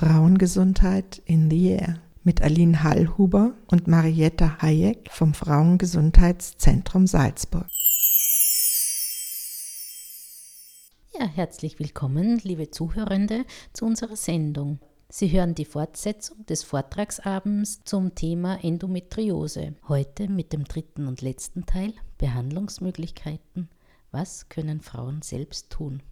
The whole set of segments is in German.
Frauengesundheit in the Air mit Aline Hallhuber und Marietta Hayek vom Frauengesundheitszentrum Salzburg. Ja, herzlich willkommen, liebe Zuhörende, zu unserer Sendung. Sie hören die Fortsetzung des Vortragsabends zum Thema Endometriose. Heute mit dem dritten und letzten Teil Behandlungsmöglichkeiten. Was können Frauen selbst tun?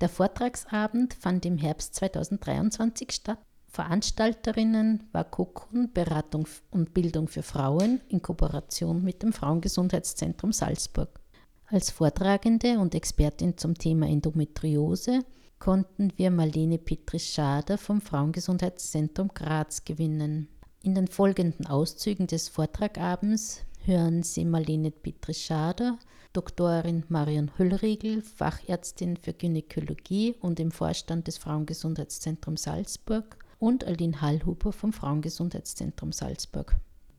Der Vortragsabend fand im Herbst 2023 statt. Veranstalterinnen war Kokun Beratung und Bildung für Frauen in Kooperation mit dem Frauengesundheitszentrum Salzburg. Als Vortragende und Expertin zum Thema Endometriose konnten wir Marlene Petrisch-Schader vom Frauengesundheitszentrum Graz gewinnen. In den folgenden Auszügen des Vortragabends hören Sie Marlene Petrisch-Schader, Doktorin Marion Höllriegel, Fachärztin für Gynäkologie und im Vorstand des Frauengesundheitszentrums Salzburg und Aline Hallhuber vom Frauengesundheitszentrum Salzburg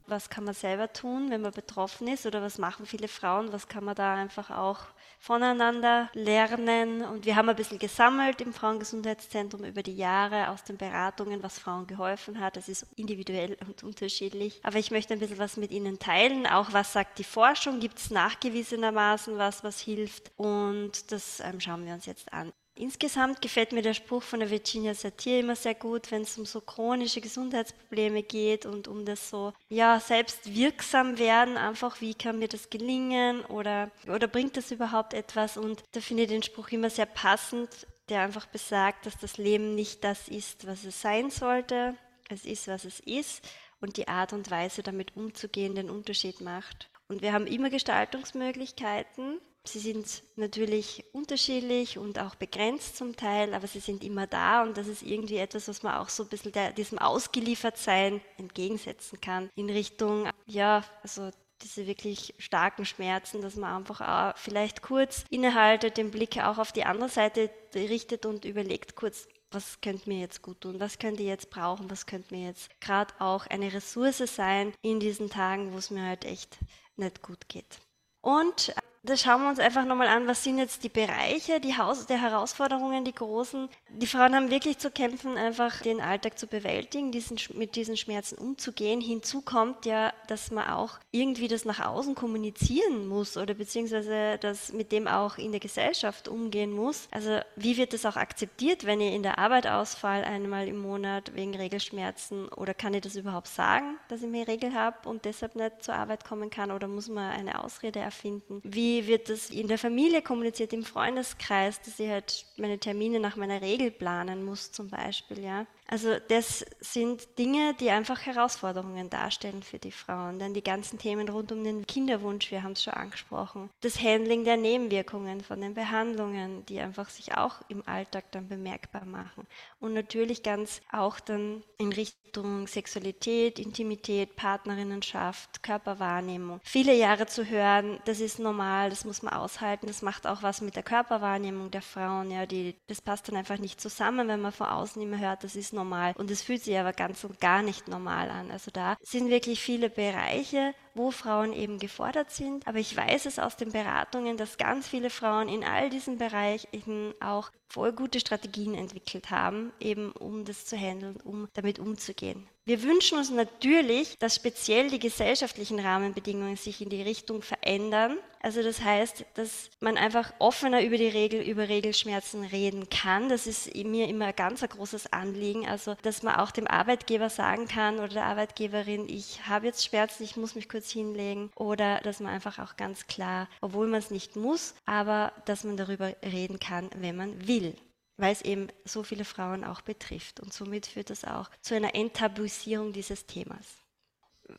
was kann man selber tun, wenn man betroffen ist oder was machen viele Frauen, was kann man da einfach auch voneinander lernen. Und wir haben ein bisschen gesammelt im Frauengesundheitszentrum über die Jahre aus den Beratungen, was Frauen geholfen hat. Das ist individuell und unterschiedlich. Aber ich möchte ein bisschen was mit Ihnen teilen. Auch was sagt die Forschung? Gibt es nachgewiesenermaßen was, was hilft? Und das ähm, schauen wir uns jetzt an. Insgesamt gefällt mir der Spruch von der Virginia Satir immer sehr gut, wenn es um so chronische Gesundheitsprobleme geht und um das so, ja, selbst wirksam werden, einfach wie kann mir das gelingen oder, oder bringt das überhaupt etwas? Und da finde ich den Spruch immer sehr passend, der einfach besagt, dass das Leben nicht das ist, was es sein sollte. Es ist, was es ist und die Art und Weise, damit umzugehen, den Unterschied macht. Und wir haben immer Gestaltungsmöglichkeiten Sie sind natürlich unterschiedlich und auch begrenzt zum Teil, aber sie sind immer da und das ist irgendwie etwas, was man auch so ein bisschen der, diesem Ausgeliefertsein entgegensetzen kann in Richtung, ja, also diese wirklich starken Schmerzen, dass man einfach auch vielleicht kurz innehaltet, den Blick auch auf die andere Seite richtet und überlegt kurz, was könnte mir jetzt gut tun, was könnte ich jetzt brauchen, was könnte mir jetzt gerade auch eine Ressource sein in diesen Tagen, wo es mir halt echt nicht gut geht. Und da schauen wir uns einfach nochmal an, was sind jetzt die Bereiche, die Haus der Herausforderungen, die großen. Die Frauen haben wirklich zu kämpfen, einfach den Alltag zu bewältigen, diesen, mit diesen Schmerzen umzugehen. Hinzu kommt ja, dass man auch irgendwie das nach außen kommunizieren muss oder beziehungsweise das mit dem auch in der Gesellschaft umgehen muss. Also wie wird das auch akzeptiert, wenn ich in der Arbeit ausfall einmal im Monat wegen Regelschmerzen oder kann ich das überhaupt sagen, dass ich mehr Regel habe und deshalb nicht zur Arbeit kommen kann oder muss man eine Ausrede erfinden? Wie wird das in der Familie kommuniziert, im Freundeskreis, dass ich halt meine Termine nach meiner Regel planen muss zum Beispiel, ja. Also das sind Dinge, die einfach Herausforderungen darstellen für die Frauen. Dann die ganzen Themen rund um den Kinderwunsch, wir haben es schon angesprochen. Das Handling der Nebenwirkungen von den Behandlungen, die einfach sich auch im Alltag dann bemerkbar machen. Und natürlich ganz auch dann in Richtung Sexualität, Intimität, Partnerinnenschaft, Körperwahrnehmung. Viele Jahre zu hören, das ist normal, das muss man aushalten, das macht auch was mit der Körperwahrnehmung der Frauen. Ja, die, das passt dann einfach nicht zusammen, wenn man von außen immer hört, das ist normal. Und es fühlt sich aber ganz und gar nicht normal an. Also da sind wirklich viele Bereiche, wo Frauen eben gefordert sind. Aber ich weiß es aus den Beratungen, dass ganz viele Frauen in all diesen Bereichen auch voll gute Strategien entwickelt haben, eben um das zu handeln, um damit umzugehen. Wir wünschen uns natürlich, dass speziell die gesellschaftlichen Rahmenbedingungen sich in die Richtung verändern. Also das heißt, dass man einfach offener über die Regel, über Regelschmerzen reden kann. Das ist mir immer ein ganz großes Anliegen. Also, dass man auch dem Arbeitgeber sagen kann oder der Arbeitgeberin, ich habe jetzt Schmerzen, ich muss mich kurz hinlegen. Oder dass man einfach auch ganz klar, obwohl man es nicht muss, aber dass man darüber reden kann, wenn man will weil es eben so viele Frauen auch betrifft. Und somit führt das auch zu einer Enttabuisierung dieses Themas.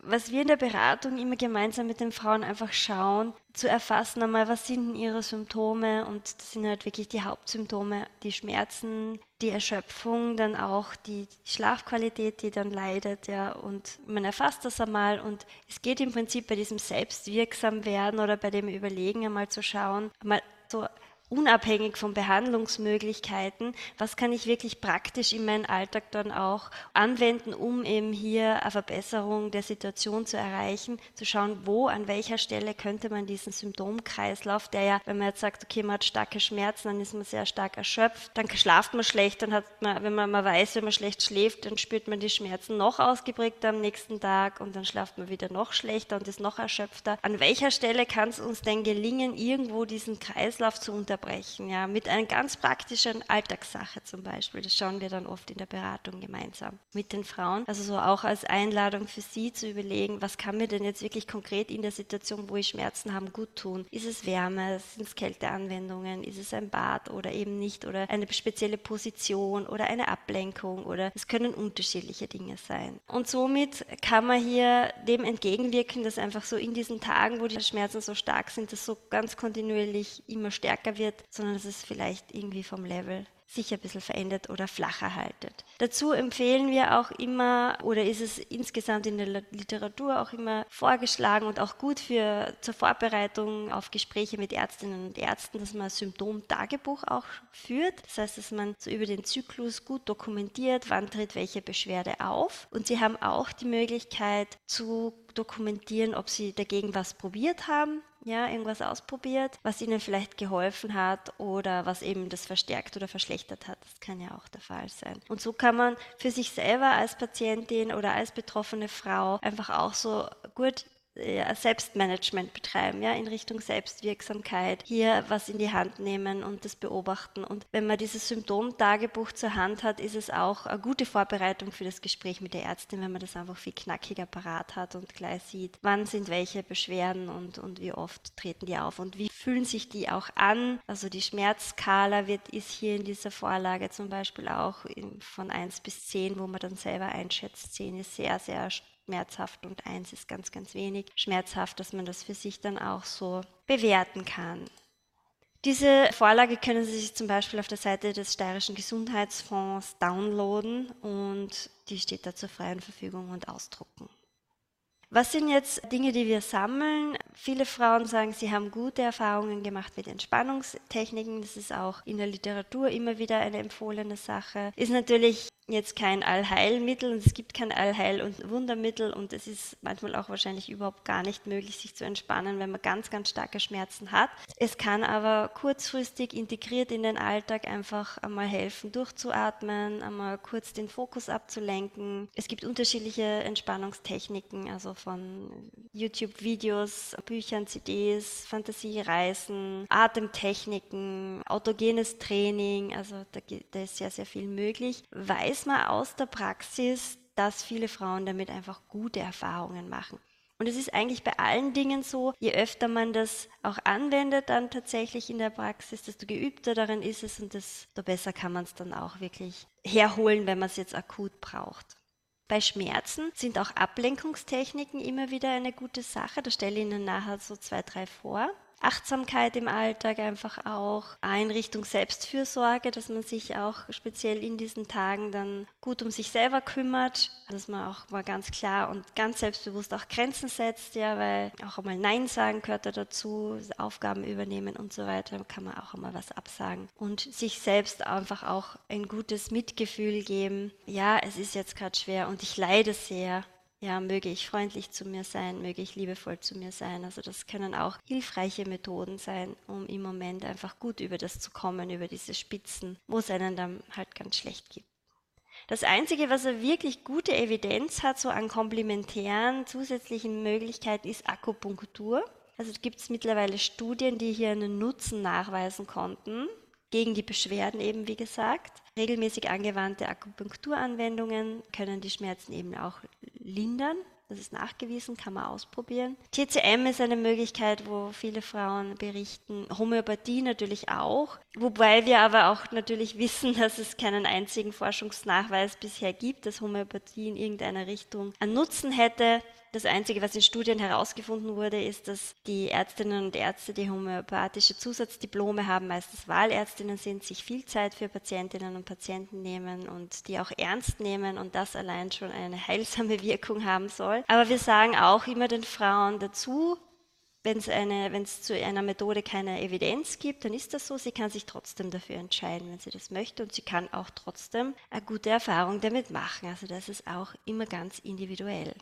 Was wir in der Beratung immer gemeinsam mit den Frauen einfach schauen, zu erfassen einmal, was sind ihre Symptome und das sind halt wirklich die Hauptsymptome, die Schmerzen, die Erschöpfung, dann auch die Schlafqualität, die dann leidet, ja, und man erfasst das einmal und es geht im Prinzip bei diesem Selbstwirksam werden oder bei dem Überlegen einmal zu schauen, einmal so unabhängig von Behandlungsmöglichkeiten, was kann ich wirklich praktisch in meinen Alltag dann auch anwenden, um eben hier eine Verbesserung der Situation zu erreichen, zu schauen, wo, an welcher Stelle könnte man diesen Symptomkreislauf, der ja, wenn man jetzt sagt, okay, man hat starke Schmerzen, dann ist man sehr stark erschöpft, dann schlaft man schlecht, dann hat man, wenn man mal weiß, wenn man schlecht schläft, dann spürt man die Schmerzen noch ausgeprägter am nächsten Tag und dann schlaft man wieder noch schlechter und ist noch erschöpfter. An welcher Stelle kann es uns denn gelingen, irgendwo diesen Kreislauf zu unterbrechen? Unterbrechen, ja, mit einer ganz praktischen Alltagssache zum Beispiel. Das schauen wir dann oft in der Beratung gemeinsam mit den Frauen. Also so auch als Einladung für sie zu überlegen, was kann mir denn jetzt wirklich konkret in der Situation, wo ich Schmerzen habe, gut tun? Ist es Wärme? Sind es Kälteanwendungen? Ist es ein Bad oder eben nicht? Oder eine spezielle Position oder eine Ablenkung? Oder es können unterschiedliche Dinge sein. Und somit kann man hier dem entgegenwirken, dass einfach so in diesen Tagen, wo die Schmerzen so stark sind, das so ganz kontinuierlich immer stärker wird, wird, sondern dass es vielleicht irgendwie vom Level sich ein bisschen verändert oder flacher haltet. Dazu empfehlen wir auch immer, oder ist es insgesamt in der Literatur auch immer vorgeschlagen und auch gut für zur Vorbereitung auf Gespräche mit Ärztinnen und Ärzten, dass man ein Symptomtagebuch auch führt. Das heißt, dass man so über den Zyklus gut dokumentiert, wann tritt welche Beschwerde auf. Und sie haben auch die Möglichkeit zu dokumentieren, ob sie dagegen was probiert haben ja, irgendwas ausprobiert, was ihnen vielleicht geholfen hat oder was eben das verstärkt oder verschlechtert hat. Das kann ja auch der Fall sein. Und so kann man für sich selber als Patientin oder als betroffene Frau einfach auch so gut ja, Selbstmanagement betreiben, ja, in Richtung Selbstwirksamkeit, hier was in die Hand nehmen und das beobachten. Und wenn man dieses Symptomtagebuch zur Hand hat, ist es auch eine gute Vorbereitung für das Gespräch mit der Ärztin, wenn man das einfach viel knackiger parat hat und gleich sieht, wann sind welche Beschwerden und, und wie oft treten die auf und wie fühlen sich die auch an. Also die Schmerzskala wird, ist hier in dieser Vorlage zum Beispiel auch in, von 1 bis 10, wo man dann selber einschätzt. 10 ist sehr, sehr schmerzhaft und eins ist ganz, ganz wenig schmerzhaft, dass man das für sich dann auch so bewerten kann. Diese Vorlage können Sie sich zum Beispiel auf der Seite des Steirischen Gesundheitsfonds downloaden und die steht da zur freien Verfügung und ausdrucken. Was sind jetzt Dinge, die wir sammeln? Viele Frauen sagen, sie haben gute Erfahrungen gemacht mit Entspannungstechniken. Das ist auch in der Literatur immer wieder eine empfohlene Sache. Ist natürlich jetzt kein Allheilmittel und es gibt kein Allheil- und Wundermittel und es ist manchmal auch wahrscheinlich überhaupt gar nicht möglich, sich zu entspannen, wenn man ganz, ganz starke Schmerzen hat. Es kann aber kurzfristig integriert in den Alltag einfach einmal helfen, durchzuatmen, einmal kurz den Fokus abzulenken. Es gibt unterschiedliche Entspannungstechniken, also von YouTube-Videos, Büchern, CDs, Fantasiereisen, Atemtechniken, autogenes Training, also da, da ist sehr, sehr viel möglich. Weiß weiß man aus der Praxis, dass viele Frauen damit einfach gute Erfahrungen machen. Und es ist eigentlich bei allen Dingen so, je öfter man das auch anwendet dann tatsächlich in der Praxis, desto geübter darin ist es und desto besser kann man es dann auch wirklich herholen, wenn man es jetzt akut braucht. Bei Schmerzen sind auch Ablenkungstechniken immer wieder eine gute Sache. Da stelle ich Ihnen nachher so zwei, drei vor. Achtsamkeit im Alltag einfach auch, Einrichtung Selbstfürsorge, dass man sich auch speziell in diesen Tagen dann gut um sich selber kümmert, dass man auch mal ganz klar und ganz selbstbewusst auch Grenzen setzt, ja, weil auch einmal Nein sagen gehört da dazu, Aufgaben übernehmen und so weiter, kann man auch einmal was absagen und sich selbst einfach auch ein gutes Mitgefühl geben. Ja, es ist jetzt gerade schwer und ich leide sehr ja, möge ich freundlich zu mir sein, möge ich liebevoll zu mir sein. Also das können auch hilfreiche Methoden sein, um im Moment einfach gut über das zu kommen, über diese Spitzen, wo es einen dann halt ganz schlecht gibt. Das Einzige, was er wirklich gute Evidenz hat, so an komplementären zusätzlichen Möglichkeiten, ist Akupunktur. Also gibt es mittlerweile Studien, die hier einen Nutzen nachweisen konnten gegen die Beschwerden eben, wie gesagt. Regelmäßig angewandte Akupunkturanwendungen können die Schmerzen eben auch lindern. Das ist nachgewiesen, kann man ausprobieren. TCM ist eine Möglichkeit, wo viele Frauen berichten. Homöopathie natürlich auch. Wobei wir aber auch natürlich wissen, dass es keinen einzigen Forschungsnachweis bisher gibt, dass Homöopathie in irgendeiner Richtung einen Nutzen hätte. Das Einzige, was in Studien herausgefunden wurde, ist, dass die Ärztinnen und Ärzte, die homöopathische Zusatzdiplome haben, meistens Wahlärztinnen sind, sich viel Zeit für Patientinnen und Patienten nehmen und die auch ernst nehmen und das allein schon eine heilsame Wirkung haben soll. Aber wir sagen auch immer den Frauen dazu, wenn es zu einer Methode keine Evidenz gibt, dann ist das so. Sie kann sich trotzdem dafür entscheiden, wenn sie das möchte, und sie kann auch trotzdem eine gute Erfahrung damit machen. Also das ist auch immer ganz individuell.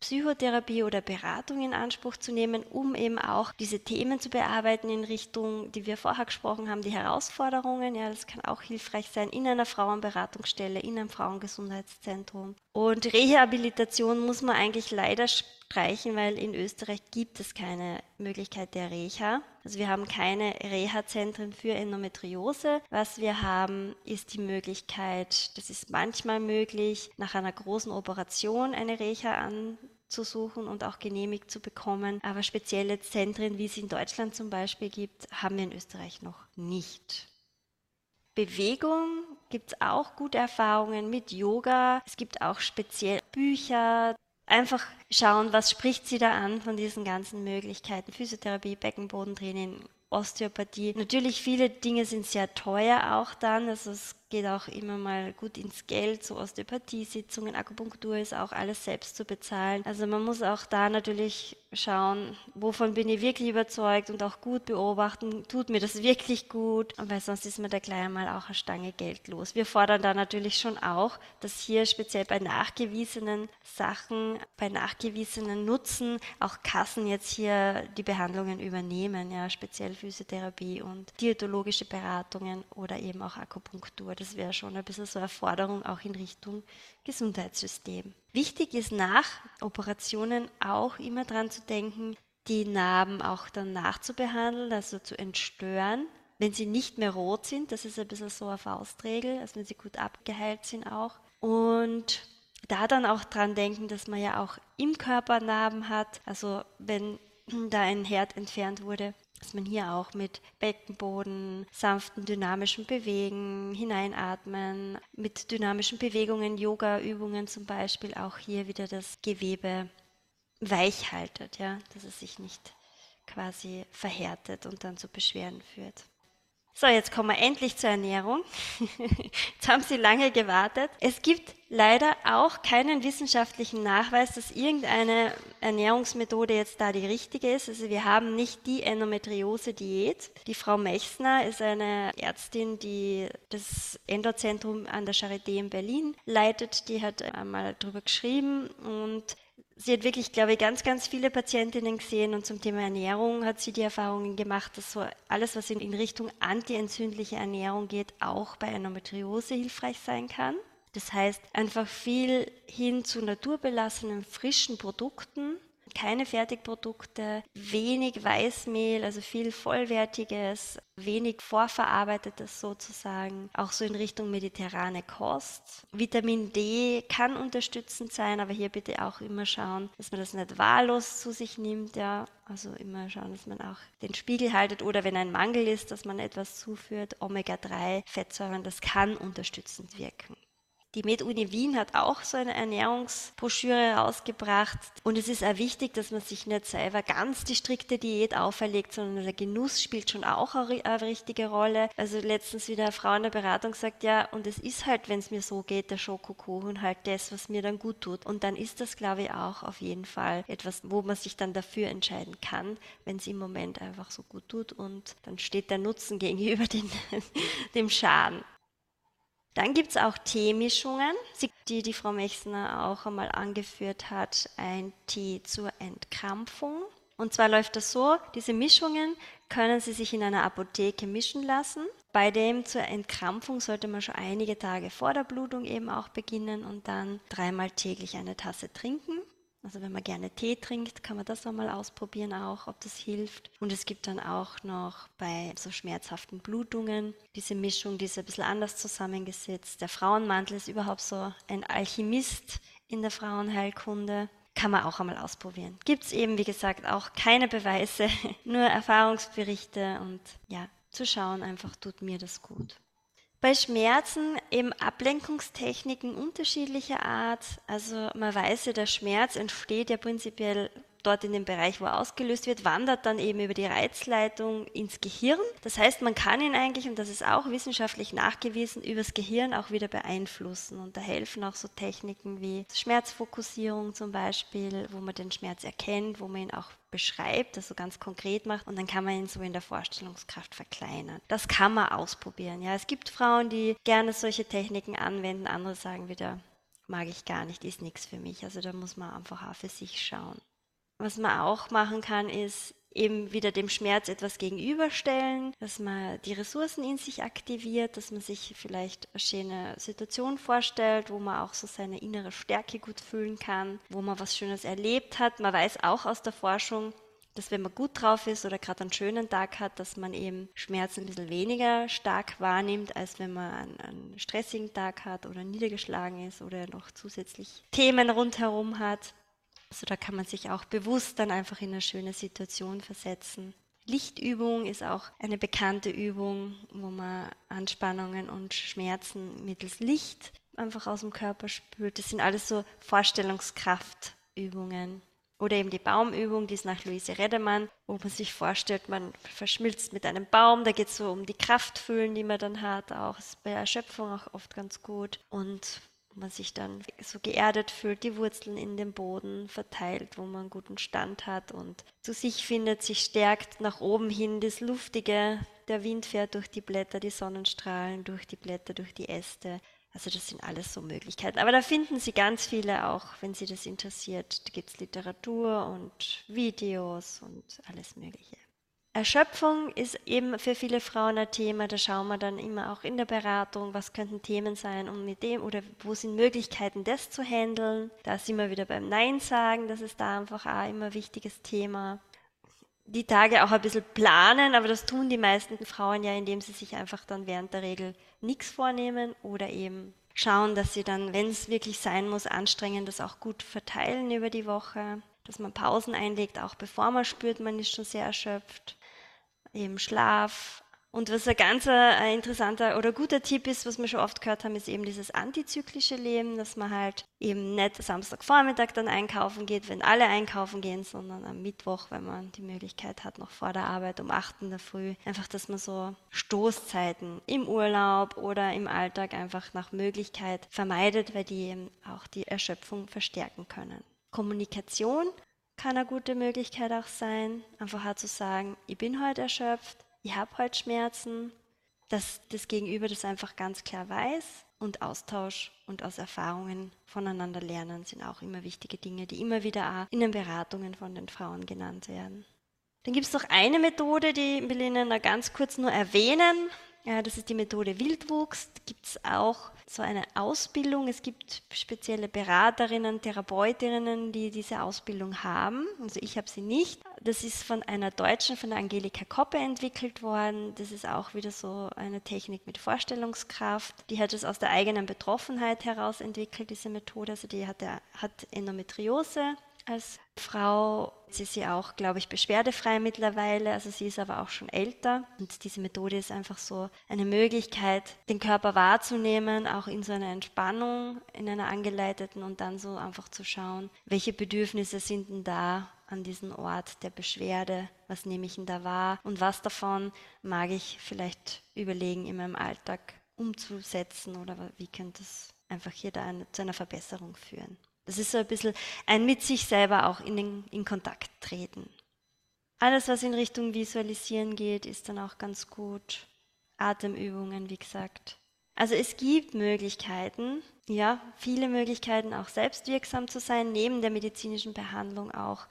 Psychotherapie oder Beratung in Anspruch zu nehmen, um eben auch diese Themen zu bearbeiten in Richtung, die wir vorher gesprochen haben, die Herausforderungen. Ja, das kann auch hilfreich sein in einer Frauenberatungsstelle, in einem Frauengesundheitszentrum. Und Rehabilitation muss man eigentlich leider streichen, weil in Österreich gibt es keine Möglichkeit der Reha. Also wir haben keine Reha-Zentren für Endometriose. Was wir haben, ist die Möglichkeit, das ist manchmal möglich, nach einer großen Operation eine Reha anzusuchen und auch genehmigt zu bekommen. Aber spezielle Zentren, wie es in Deutschland zum Beispiel gibt, haben wir in Österreich noch nicht. Bewegung gibt es auch gute Erfahrungen mit Yoga. Es gibt auch speziell Bücher, einfach schauen, was spricht sie da an von diesen ganzen Möglichkeiten. Physiotherapie, Beckenbodentraining, Osteopathie. Natürlich, viele Dinge sind sehr teuer auch dann. Also es geht auch immer mal gut ins Geld, so Osteopathiesitzungen, Akupunktur ist auch alles selbst zu bezahlen. Also man muss auch da natürlich schauen, wovon bin ich wirklich überzeugt und auch gut beobachten, tut mir das wirklich gut, weil sonst ist man da gleich einmal auch eine Stange Geld los. Wir fordern da natürlich schon auch, dass hier speziell bei nachgewiesenen Sachen, bei nachgewiesenen Nutzen auch Kassen jetzt hier die Behandlungen übernehmen, ja, speziell Physiotherapie und diätologische Beratungen oder eben auch Akupunktur das wäre schon ein bisschen so eine Forderung auch in Richtung Gesundheitssystem. Wichtig ist nach Operationen auch immer daran zu denken, die Narben auch dann nachzubehandeln, also zu entstören. Wenn sie nicht mehr rot sind, das ist ein bisschen so eine Faustregel, also wenn sie gut abgeheilt sind auch. Und da dann auch dran denken, dass man ja auch im Körper Narben hat. Also wenn da ein Herd entfernt wurde, dass man hier auch mit Beckenboden, sanften dynamischen Bewegen, hineinatmen, mit dynamischen Bewegungen, Yoga-Übungen zum Beispiel auch hier wieder das Gewebe weich haltet, ja, dass es sich nicht quasi verhärtet und dann zu Beschwerden führt. So, jetzt kommen wir endlich zur Ernährung. jetzt haben Sie lange gewartet. Es gibt leider auch keinen wissenschaftlichen Nachweis, dass irgendeine Ernährungsmethode jetzt da die richtige ist. Also wir haben nicht die Endometriose-Diät. Die Frau Mechsner ist eine Ärztin, die das Endozentrum an der Charité in Berlin leitet. Die hat einmal darüber geschrieben und sie hat wirklich, glaube ich, ganz, ganz viele Patientinnen gesehen und zum Thema Ernährung hat sie die Erfahrungen gemacht, dass so alles, was in, Richtung antientzündliche Ernährung geht, auch bei Endometriose hilfreich sein kann. Das heißt, einfach viel hin zu naturbelassenen, frischen Produkten, keine Fertigprodukte, wenig Weißmehl, also viel Vollwertiges, wenig Vorverarbeitetes sozusagen, auch so in Richtung mediterrane Kost. Vitamin D kann unterstützend sein, aber hier bitte auch immer schauen, dass man das nicht wahllos zu sich nimmt, ja. Also immer schauen, dass man auch den Spiegel haltet oder wenn ein Mangel ist, dass man etwas zuführt. Omega-3 Fettsäuren, das kann unterstützend wirken. Die MedUni Wien hat auch so eine Ernährungsbroschüre rausgebracht. Und es ist auch wichtig, dass man sich nicht selber ganz die strikte Diät auferlegt, sondern der Genuss spielt schon auch eine, richtige Rolle. Also letztens wieder eine Frau in der Beratung sagt, ja, und es ist halt, wenn es mir so geht, der Schokokuchen halt das, was mir dann gut tut. Und dann ist das, glaube ich, auch auf jeden Fall etwas, wo man sich dann dafür entscheiden kann, wenn es im Moment einfach so gut tut. Und dann steht der Nutzen gegenüber den, dem Schaden. Dann gibt es auch Teemischungen, die die Frau Mechsner auch einmal angeführt hat, ein Tee zur Entkrampfung. Und zwar läuft das so, diese Mischungen können Sie sich in einer Apotheke mischen lassen. Bei dem zur Entkrampfung sollte man schon einige Tage vor der Blutung eben auch beginnen und dann dreimal täglich eine Tasse trinken. Also wenn man gerne Tee trinkt, kann man das auch mal ausprobieren, auch ob das hilft. Und es gibt dann auch noch bei so schmerzhaften Blutungen diese Mischung, die ist ein bisschen anders zusammengesetzt. Der Frauenmantel ist überhaupt so ein Alchemist in der Frauenheilkunde. Kann man auch einmal ausprobieren. Gibt es eben, wie gesagt, auch keine Beweise, nur Erfahrungsberichte und ja, zu schauen einfach tut mir das gut. Bei Schmerzen eben Ablenkungstechniken unterschiedlicher Art. Also man weiß ja, der Schmerz entsteht ja prinzipiell dort in dem Bereich, wo er ausgelöst wird, wandert dann eben über die Reizleitung ins Gehirn. Das heißt, man kann ihn eigentlich, und das ist auch wissenschaftlich nachgewiesen, übers Gehirn auch wieder beeinflussen. Und da helfen auch so Techniken wie Schmerzfokussierung zum Beispiel, wo man den Schmerz erkennt, wo man ihn auch beschreibt, also ganz konkret macht und dann kann man ihn so in der Vorstellungskraft verkleinern. Das kann man ausprobieren. Ja, es gibt Frauen, die gerne solche Techniken anwenden, andere sagen wieder, mag ich gar nicht, ist nichts für mich. Also da muss man einfach auch für sich schauen. Was man auch machen kann, ist eben wieder dem Schmerz etwas gegenüberstellen, dass man die Ressourcen in sich aktiviert, dass man sich vielleicht eine schöne Situation vorstellt, wo man auch so seine innere Stärke gut fühlen kann, wo man was Schönes erlebt hat. Man weiß auch aus der Forschung, dass wenn man gut drauf ist oder gerade einen schönen Tag hat, dass man eben Schmerzen ein bisschen weniger stark wahrnimmt, als wenn man einen, einen stressigen Tag hat oder niedergeschlagen ist oder noch zusätzlich Themen rundherum hat. Also da kann man sich auch bewusst dann einfach in eine schöne Situation versetzen. Lichtübung ist auch eine bekannte Übung, wo man Anspannungen und Schmerzen mittels Licht einfach aus dem Körper spürt. Das sind alles so Vorstellungskraftübungen. Oder eben die Baumübung, die ist nach Luise Redemann, wo man sich vorstellt, man verschmilzt mit einem Baum. Da geht es so um die Kraftfühlen, die man dann hat. Auch ist bei Erschöpfung auch oft ganz gut. Und wo man sich dann so geerdet fühlt, die Wurzeln in den Boden verteilt, wo man einen guten Stand hat und zu sich findet, sich stärkt nach oben hin, das Luftige, der Wind fährt durch die Blätter, die Sonnenstrahlen durch die Blätter, durch die Äste. Also das sind alles so Möglichkeiten. Aber da finden Sie ganz viele auch, wenn Sie das interessiert. Da gibt es Literatur und Videos und alles Mögliche. Erschöpfung ist eben für viele Frauen ein Thema. Da schauen wir dann immer auch in der Beratung, was könnten Themen sein, um mit dem oder wo sind Möglichkeiten, das zu handeln. Da sind wir wieder beim Nein sagen. Das ist da einfach auch immer ein wichtiges Thema. Die Tage auch ein bisschen planen, aber das tun die meisten Frauen ja, indem sie sich einfach dann während der Regel nichts vornehmen oder eben schauen, dass sie dann, wenn es wirklich sein muss, anstrengen, das auch gut verteilen über die Woche, dass man Pausen einlegt, auch bevor man spürt, man ist schon sehr erschöpft, eben Schlaf. Und was ein ganz äh, interessanter oder guter Tipp ist, was wir schon oft gehört haben, ist eben dieses antizyklische Leben, dass man halt eben nicht Samstagvormittag dann einkaufen geht, wenn alle einkaufen gehen, sondern am Mittwoch, wenn man die Möglichkeit hat, noch vor der Arbeit um 8 in der Früh. Einfach, dass man so Stoßzeiten im Urlaub oder im Alltag einfach nach Möglichkeit vermeidet, weil die eben auch die Erschöpfung verstärken können. Kommunikation kann eine gute Möglichkeit auch sein, einfach halt zu sagen, ich bin heute erschöpft, ich habe heute Schmerzen, dass das Gegenüber das einfach ganz klar weiß und Austausch und aus Erfahrungen voneinander lernen sind auch immer wichtige Dinge, die immer wieder auch in den Beratungen von den Frauen genannt werden. Dann gibt es noch eine Methode, die will ich Ihnen ganz kurz nur erwähnen. Ja, das ist die Methode Wildwuchs. Da gibt es auch so eine Ausbildung. Es gibt spezielle Beraterinnen, Therapeutinnen, die diese Ausbildung haben. Also ich habe sie nicht. Das ist von einer Deutschen, von der Angelika Koppe entwickelt worden. Das ist auch wieder so eine Technik mit Vorstellungskraft. Die hat es aus der eigenen Betroffenheit heraus entwickelt, diese Methode. Also die hat, hat Endometriose als Frau. Sie ist ja auch, glaube ich, beschwerdefrei mittlerweile, also sie ist aber auch schon älter. Und diese Methode ist einfach so eine Möglichkeit, den Körper wahrzunehmen, auch in so einer Entspannung, in einer angeleiteten und dann so einfach zu schauen, welche Bedürfnisse sind denn da an diesem Ort der Beschwerde, was nehme ich denn da wahr und was davon mag ich vielleicht überlegen in meinem Alltag umzusetzen oder wie könnte es einfach hier da eine, zu einer Verbesserung führen. Das ist so ein bisschen ein mit sich selber auch in, den, in Kontakt treten. Alles, was in Richtung Visualisieren geht, ist dann auch ganz gut. Atemübungen, wie gesagt. Also es gibt Möglichkeiten, ja, viele Möglichkeiten, auch selbstwirksam zu sein, neben der medizinischen Behandlung auch.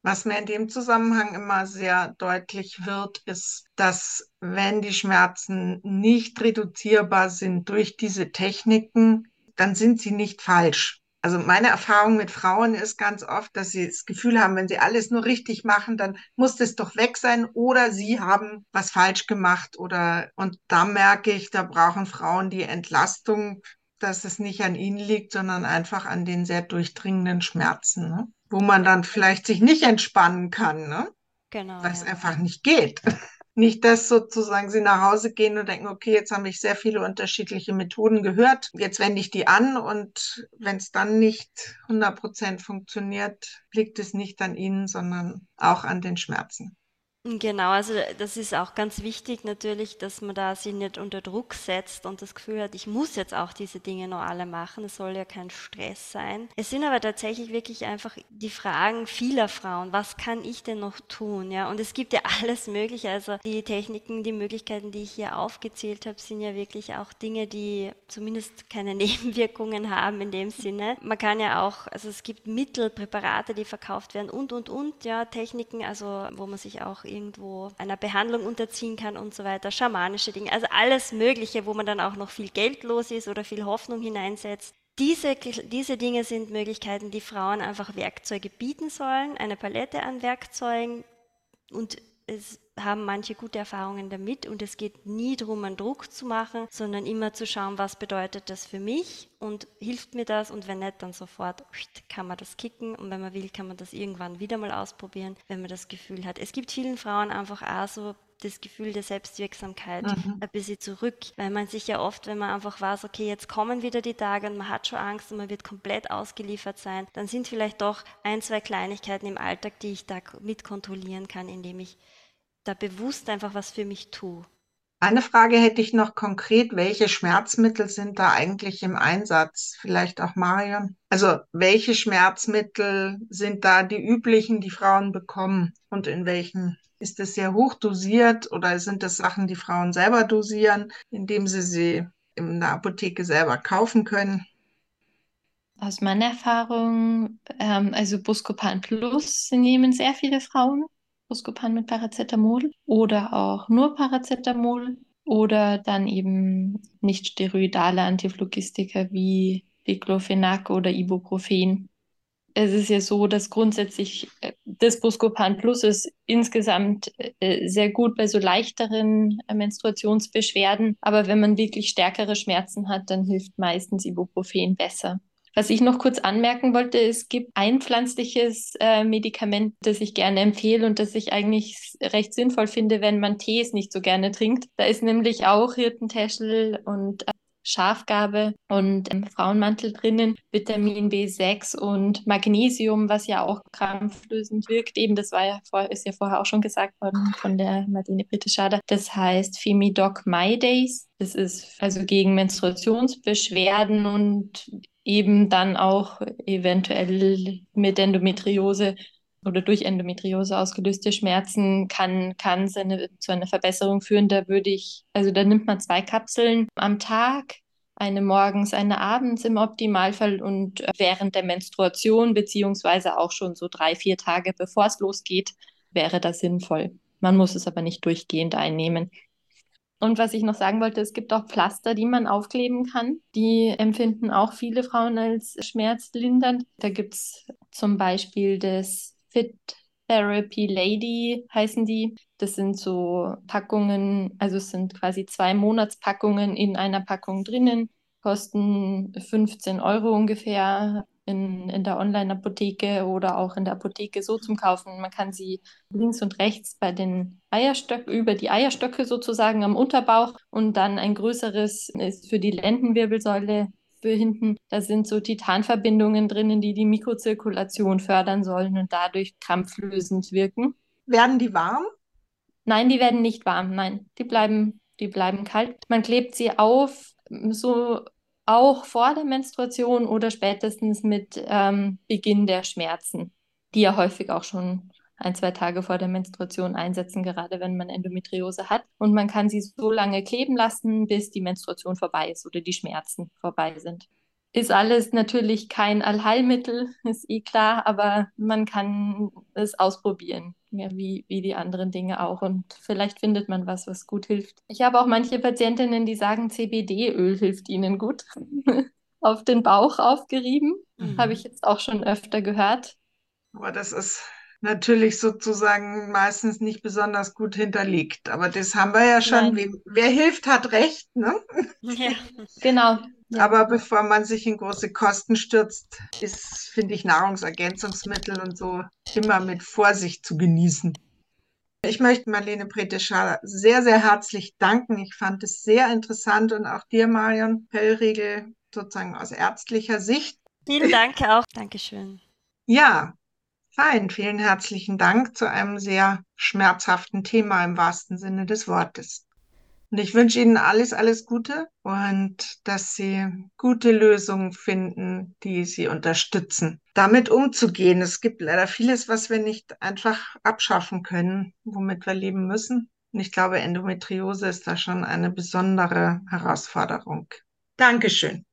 Was mir in dem Zusammenhang immer sehr deutlich wird, ist, dass wenn die Schmerzen nicht reduzierbar sind durch diese Techniken, dann sind sie nicht falsch. Also meine Erfahrung mit Frauen ist ganz oft, dass sie das Gefühl haben, wenn sie alles nur richtig machen, dann muss das doch weg sein oder sie haben was falsch gemacht oder und da merke ich, da brauchen Frauen die Entlastung, dass es nicht an ihnen liegt, sondern einfach an den sehr durchdringenden Schmerzen, ne? wo man dann vielleicht sich nicht entspannen kann, ne? Genau. Weil es einfach nicht geht. Nicht, dass sozusagen sie nach Hause gehen und denken, okay, jetzt habe ich sehr viele unterschiedliche Methoden gehört, jetzt wende ich die an und wenn es dann nicht 100 Prozent funktioniert, liegt es nicht an ihnen, sondern auch an den Schmerzen. Genau, also das ist auch ganz wichtig natürlich, dass man da sich nicht unter Druck setzt und das Gefühl hat, ich muss jetzt auch diese Dinge noch alle machen. Es soll ja kein Stress sein. Es sind aber tatsächlich wirklich einfach die Fragen vieler Frauen. Was kann ich denn noch tun? Ja, und es gibt ja alles Mögliche. Also die Techniken, die Möglichkeiten, die ich hier aufgezählt habe, sind ja wirklich auch Dinge, die zumindest keine Nebenwirkungen haben in dem Sinne. Man kann ja auch, also es gibt Mittel, Präparate, die verkauft werden und und und, ja, Techniken, also wo man sich auch irgendwo einer Behandlung unterziehen kann und so weiter, schamanische Dinge, also alles Mögliche, wo man dann auch noch viel Geld los ist oder viel Hoffnung hineinsetzt. Diese, diese Dinge sind Möglichkeiten, die Frauen einfach Werkzeuge bieten sollen, eine Palette an Werkzeugen und es haben manche gute Erfahrungen damit und es geht nie darum, einen Druck zu machen, sondern immer zu schauen, was bedeutet das für mich und hilft mir das und wenn nicht, dann sofort kann man das kicken und wenn man will, kann man das irgendwann wieder mal ausprobieren, wenn man das Gefühl hat. Es gibt vielen Frauen einfach auch so das Gefühl der Selbstwirksamkeit mhm. ein bisschen zurück, weil man sich ja oft, wenn man einfach weiß, okay, jetzt kommen wieder die Tage und man hat schon Angst und man wird komplett ausgeliefert sein, dann sind vielleicht doch ein, zwei Kleinigkeiten im Alltag, die ich da mit kontrollieren kann, indem ich da bewusst einfach was für mich tue. Eine Frage hätte ich noch konkret. Welche Schmerzmittel sind da eigentlich im Einsatz? Vielleicht auch Marion. Also welche Schmerzmittel sind da die üblichen, die Frauen bekommen? Und in welchen? Ist es sehr hoch dosiert oder sind das Sachen, die Frauen selber dosieren, indem sie sie in der Apotheke selber kaufen können? Aus meiner Erfahrung, ähm, also Buscopan Plus nehmen sehr viele Frauen. Buscopan mit Paracetamol oder auch nur Paracetamol oder dann eben nicht steroidale Antiphlogistika wie Diclofenac oder Ibuprofen. Es ist ja so, dass grundsätzlich äh, das Buscopan Plus ist insgesamt äh, sehr gut bei so leichteren äh, Menstruationsbeschwerden. Aber wenn man wirklich stärkere Schmerzen hat, dann hilft meistens Ibuprofen besser. Was ich noch kurz anmerken wollte, es gibt ein pflanzliches äh, Medikament, das ich gerne empfehle und das ich eigentlich recht sinnvoll finde, wenn man Tees nicht so gerne trinkt. Da ist nämlich auch Hirtentäschel und äh, Schafgabe und ähm, Frauenmantel drinnen, Vitamin B6 und Magnesium, was ja auch krampflösend wirkt. Eben, das war ja vor, ist ja vorher auch schon gesagt worden von der Marlene Britte-Schader. Das heißt Femidoc My Days. Das ist also gegen Menstruationsbeschwerden und eben dann auch eventuell mit Endometriose oder durch Endometriose ausgelöste Schmerzen kann, kann seine, zu einer Verbesserung führen. Da würde ich, also da nimmt man zwei Kapseln am Tag, eine morgens, eine abends im Optimalfall und während der Menstruation, beziehungsweise auch schon so drei, vier Tage bevor es losgeht, wäre das sinnvoll. Man muss es aber nicht durchgehend einnehmen. Und was ich noch sagen wollte, es gibt auch Pflaster, die man aufkleben kann. Die empfinden auch viele Frauen als schmerzlindernd. Da gibt es zum Beispiel das Fit Therapy Lady heißen die. Das sind so Packungen, also es sind quasi zwei Monatspackungen in einer Packung drinnen, kosten 15 Euro ungefähr in, in der Online-Apotheke oder auch in der Apotheke so zum Kaufen. Man kann sie links und rechts bei den Eierstöcken, über die Eierstöcke sozusagen am Unterbauch und dann ein größeres ist für die Lendenwirbelsäule hinten. Da sind so Titanverbindungen drinnen, die die Mikrozirkulation fördern sollen und dadurch krampflösend wirken. Werden die warm? Nein, die werden nicht warm. Nein, die bleiben, die bleiben kalt. Man klebt sie auf so auch vor der Menstruation oder spätestens mit ähm, Beginn der Schmerzen, die ja häufig auch schon ein, zwei Tage vor der Menstruation einsetzen, gerade wenn man Endometriose hat. Und man kann sie so lange kleben lassen, bis die Menstruation vorbei ist oder die Schmerzen vorbei sind. Ist alles natürlich kein Allheilmittel, ist eh klar, aber man kann es ausprobieren, ja, wie, wie die anderen Dinge auch. Und vielleicht findet man was, was gut hilft. Ich habe auch manche Patientinnen, die sagen, CBD-Öl hilft ihnen gut. Auf den Bauch aufgerieben, mhm. habe ich jetzt auch schon öfter gehört. Aber das ist natürlich sozusagen meistens nicht besonders gut hinterlegt. Aber das haben wir ja schon. Wer, wer hilft, hat recht. Ne? Ja, genau. Aber bevor man sich in große Kosten stürzt, ist, finde ich, Nahrungsergänzungsmittel und so immer mit Vorsicht zu genießen. Ich möchte Marlene Preteschal sehr, sehr herzlich danken. Ich fand es sehr interessant und auch dir, Marion Pellriegel, sozusagen aus ärztlicher Sicht. Vielen Dank auch. Dankeschön. Ja, fein. Vielen herzlichen Dank zu einem sehr schmerzhaften Thema im wahrsten Sinne des Wortes. Und ich wünsche Ihnen alles, alles Gute und dass Sie gute Lösungen finden, die Sie unterstützen, damit umzugehen. Es gibt leider vieles, was wir nicht einfach abschaffen können, womit wir leben müssen. Und ich glaube, Endometriose ist da schon eine besondere Herausforderung. Dankeschön.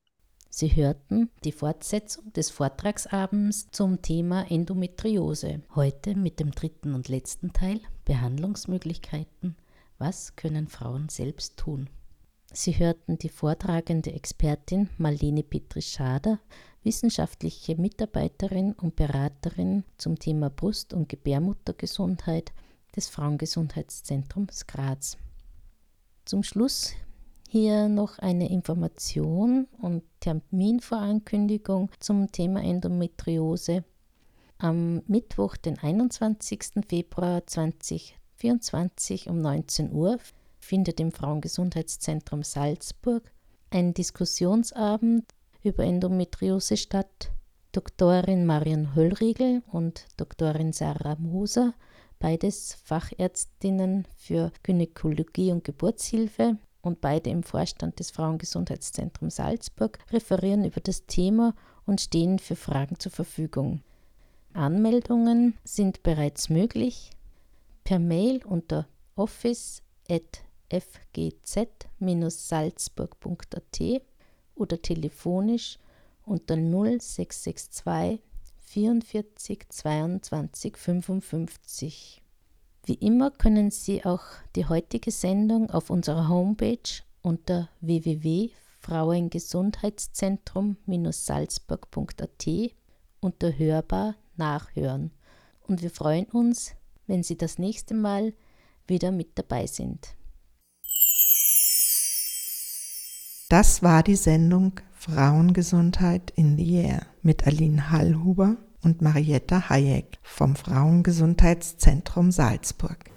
Sie hörten die Fortsetzung des Vortragsabends zum Thema Endometriose. Heute mit dem dritten und letzten Teil Behandlungsmöglichkeiten was können Frauen selbst tun? Sie hörten die vortragende Expertin Marlene Petri-Schader, wissenschaftliche Mitarbeiterin und Beraterin zum Thema Brust- und Gebärmuttergesundheit des Frauengesundheitszentrums Graz. Zum Schluss hier noch eine Information und Terminvorankündigung zum Thema Endometriose. Am Mittwoch, den 21. Februar 2020, 24 um 19 Uhr findet im Frauengesundheitszentrum Salzburg ein Diskussionsabend über Endometriose statt. Doktorin Marion Höllriegel und Doktorin Sarah Moser, beides Fachärztinnen für Gynäkologie und Geburtshilfe und beide im Vorstand des Frauengesundheitszentrums Salzburg, referieren über das Thema und stehen für Fragen zur Verfügung. Anmeldungen sind bereits möglich per Mail unter office.fgz-salzburg.at oder telefonisch unter 0662 44 22 55. Wie immer können Sie auch die heutige Sendung auf unserer Homepage unter www.frauengesundheitszentrum-salzburg.at unter Hörbar nachhören. Und wir freuen uns, wenn Sie das nächste Mal wieder mit dabei sind. Das war die Sendung Frauengesundheit in the Air mit Aline Hallhuber und Marietta Hayek vom Frauengesundheitszentrum Salzburg.